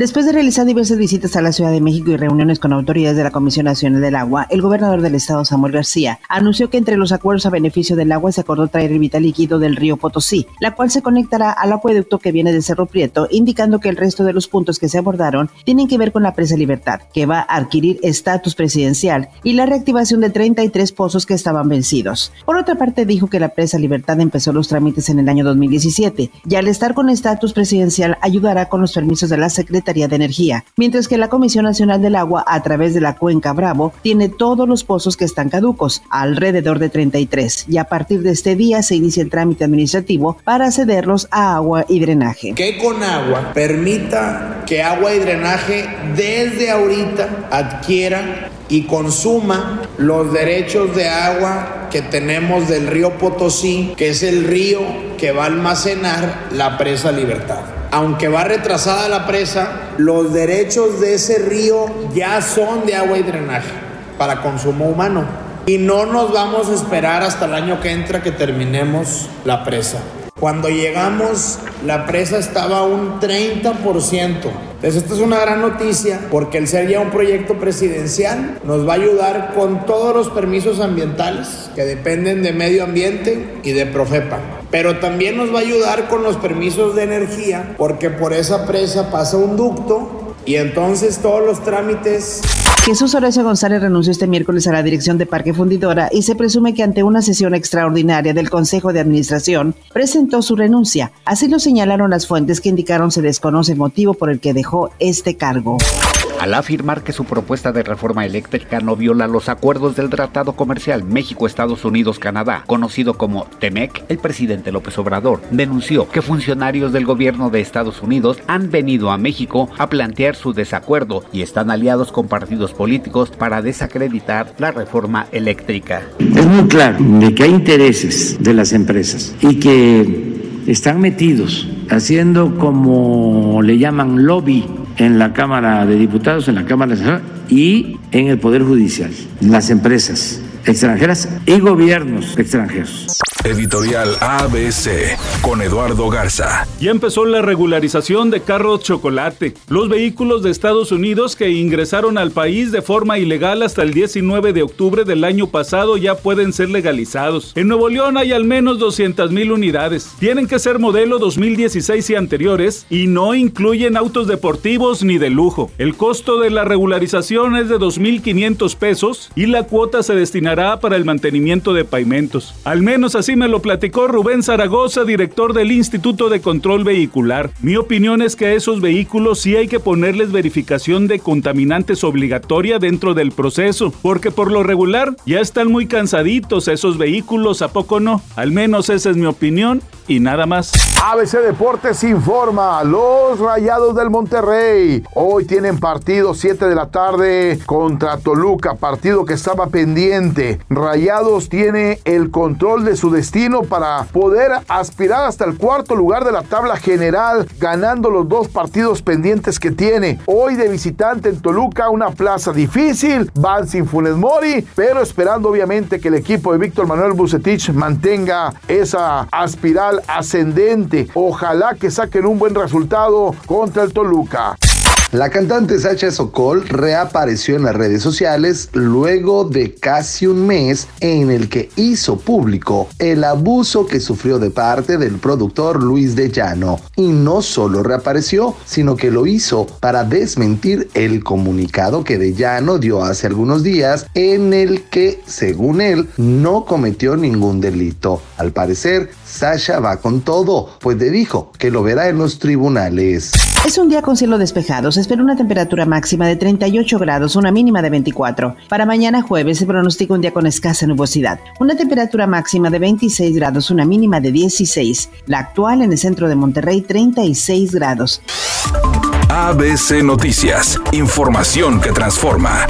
Después de realizar diversas visitas a la Ciudad de México y reuniones con autoridades de la Comisión Nacional del Agua, el gobernador del estado, Samuel García, anunció que entre los acuerdos a beneficio del agua se acordó traer el vital líquido del río Potosí, la cual se conectará al acueducto que viene de Cerro Prieto, indicando que el resto de los puntos que se abordaron tienen que ver con la presa Libertad, que va a adquirir estatus presidencial, y la reactivación de 33 pozos que estaban vencidos. Por otra parte, dijo que la presa Libertad empezó los trámites en el año 2017 y al estar con estatus presidencial ayudará con los permisos de la Secretaría de Energía, mientras que la Comisión Nacional del Agua, a través de la cuenca Bravo, tiene todos los pozos que están caducos, alrededor de 33, y a partir de este día se inicia el trámite administrativo para cederlos a agua y drenaje. Que con agua permita que agua y drenaje desde ahorita adquiera y consuma los derechos de agua que tenemos del río Potosí, que es el río que va a almacenar la presa Libertad aunque va retrasada la presa, los derechos de ese río ya son de agua y drenaje para consumo humano. Y no nos vamos a esperar hasta el año que entra que terminemos la presa. Cuando llegamos, la presa estaba a un 30%. Entonces, esta es una gran noticia porque el ser ya un proyecto presidencial nos va a ayudar con todos los permisos ambientales que dependen de medio ambiente y de Profepa. Pero también nos va a ayudar con los permisos de energía porque por esa presa pasa un ducto y entonces todos los trámites Jesús Horacio González renunció este miércoles a la dirección de Parque Fundidora y se presume que ante una sesión extraordinaria del Consejo de Administración presentó su renuncia. Así lo señalaron las fuentes que indicaron se desconoce el motivo por el que dejó este cargo al afirmar que su propuesta de reforma eléctrica no viola los acuerdos del Tratado Comercial México-Estados Unidos-Canadá, conocido como TEMEC, el presidente López Obrador denunció que funcionarios del gobierno de Estados Unidos han venido a México a plantear su desacuerdo y están aliados con partidos políticos para desacreditar la reforma eléctrica. Es muy claro de que hay intereses de las empresas y que están metidos haciendo como le llaman lobby en la Cámara de Diputados, en la Cámara de y en el Poder Judicial, las empresas extranjeras y gobiernos extranjeros. Editorial ABC con Eduardo Garza. Ya empezó la regularización de carros chocolate. Los vehículos de Estados Unidos que ingresaron al país de forma ilegal hasta el 19 de octubre del año pasado ya pueden ser legalizados. En Nuevo León hay al menos 200 mil unidades. Tienen que ser modelo 2016 y anteriores y no incluyen autos deportivos ni de lujo. El costo de la regularización es de 2.500 pesos y la cuota se para el mantenimiento de pavimentos. Al menos así me lo platicó Rubén Zaragoza, director del Instituto de Control Vehicular. Mi opinión es que a esos vehículos sí hay que ponerles verificación de contaminantes obligatoria dentro del proceso, porque por lo regular ya están muy cansaditos esos vehículos, ¿a poco no? Al menos esa es mi opinión y nada más. ABC Deportes informa, los Rayados del Monterrey hoy tienen partido 7 de la tarde contra Toluca, partido que estaba pendiente. Rayados tiene el control de su destino para poder aspirar hasta el cuarto lugar de la tabla general, ganando los dos partidos pendientes que tiene. Hoy de visitante en Toluca, una plaza difícil, van sin Funes Mori, pero esperando obviamente que el equipo de Víctor Manuel Bucetich mantenga esa aspiral ascendente. Ojalá que saquen un buen resultado contra el Toluca. La cantante Sacha Sokol reapareció en las redes sociales luego de casi un mes en el que hizo público el abuso que sufrió de parte del productor Luis de Llano. Y no solo reapareció, sino que lo hizo para desmentir el comunicado que de Llano dio hace algunos días en el que, según él, no cometió ningún delito. Al parecer, Sasha va con todo, pues le dijo que lo verá en los tribunales. Es un día con cielo despejado. Se espera una temperatura máxima de 38 grados, una mínima de 24. Para mañana jueves se pronostica un día con escasa nubosidad. Una temperatura máxima de 26 grados, una mínima de 16. La actual en el centro de Monterrey, 36 grados. ABC Noticias. Información que transforma.